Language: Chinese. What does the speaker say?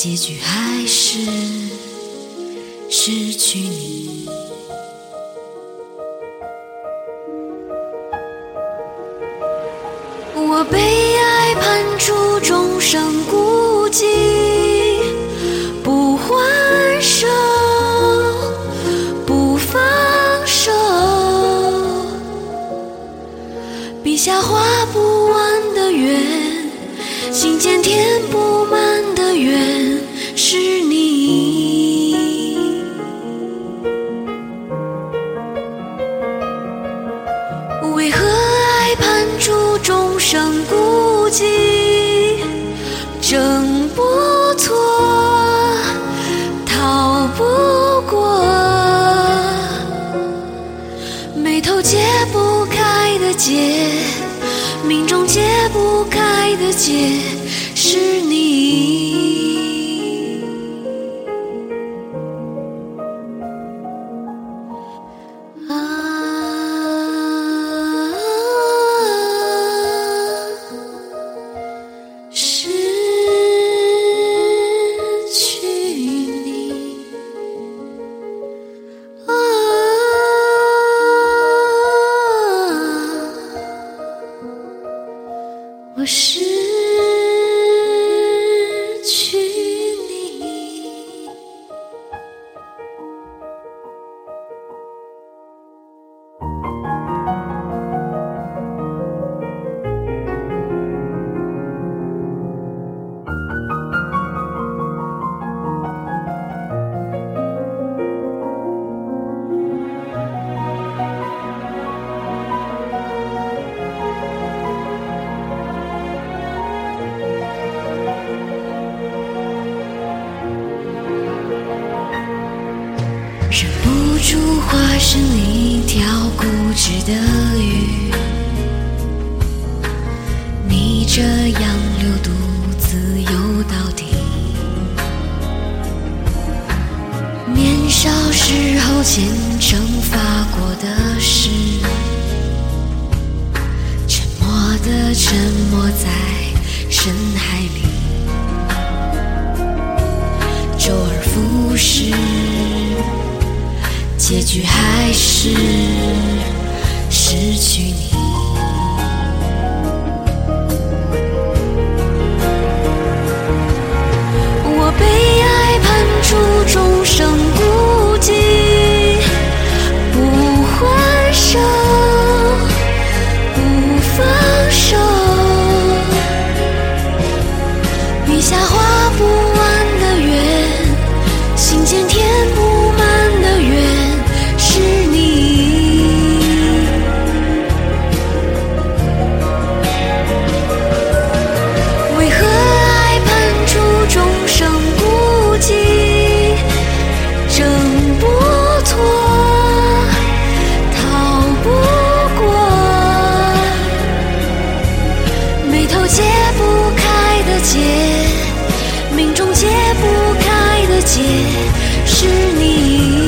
结局还是失去你。我被爱判处终生孤寂，不还手，不放手，笔下画不完的圆，心间填不满的缘，计？挣不脱，逃不过，眉头解不开的结，命中解不开的结，是你。化身一条固执的鱼，逆着洋流独自游到底。年少时候虔诚发过的誓，沉默的沉没在深海里。周而复始，结局还是头解不开的结，命中解不开的结，是你。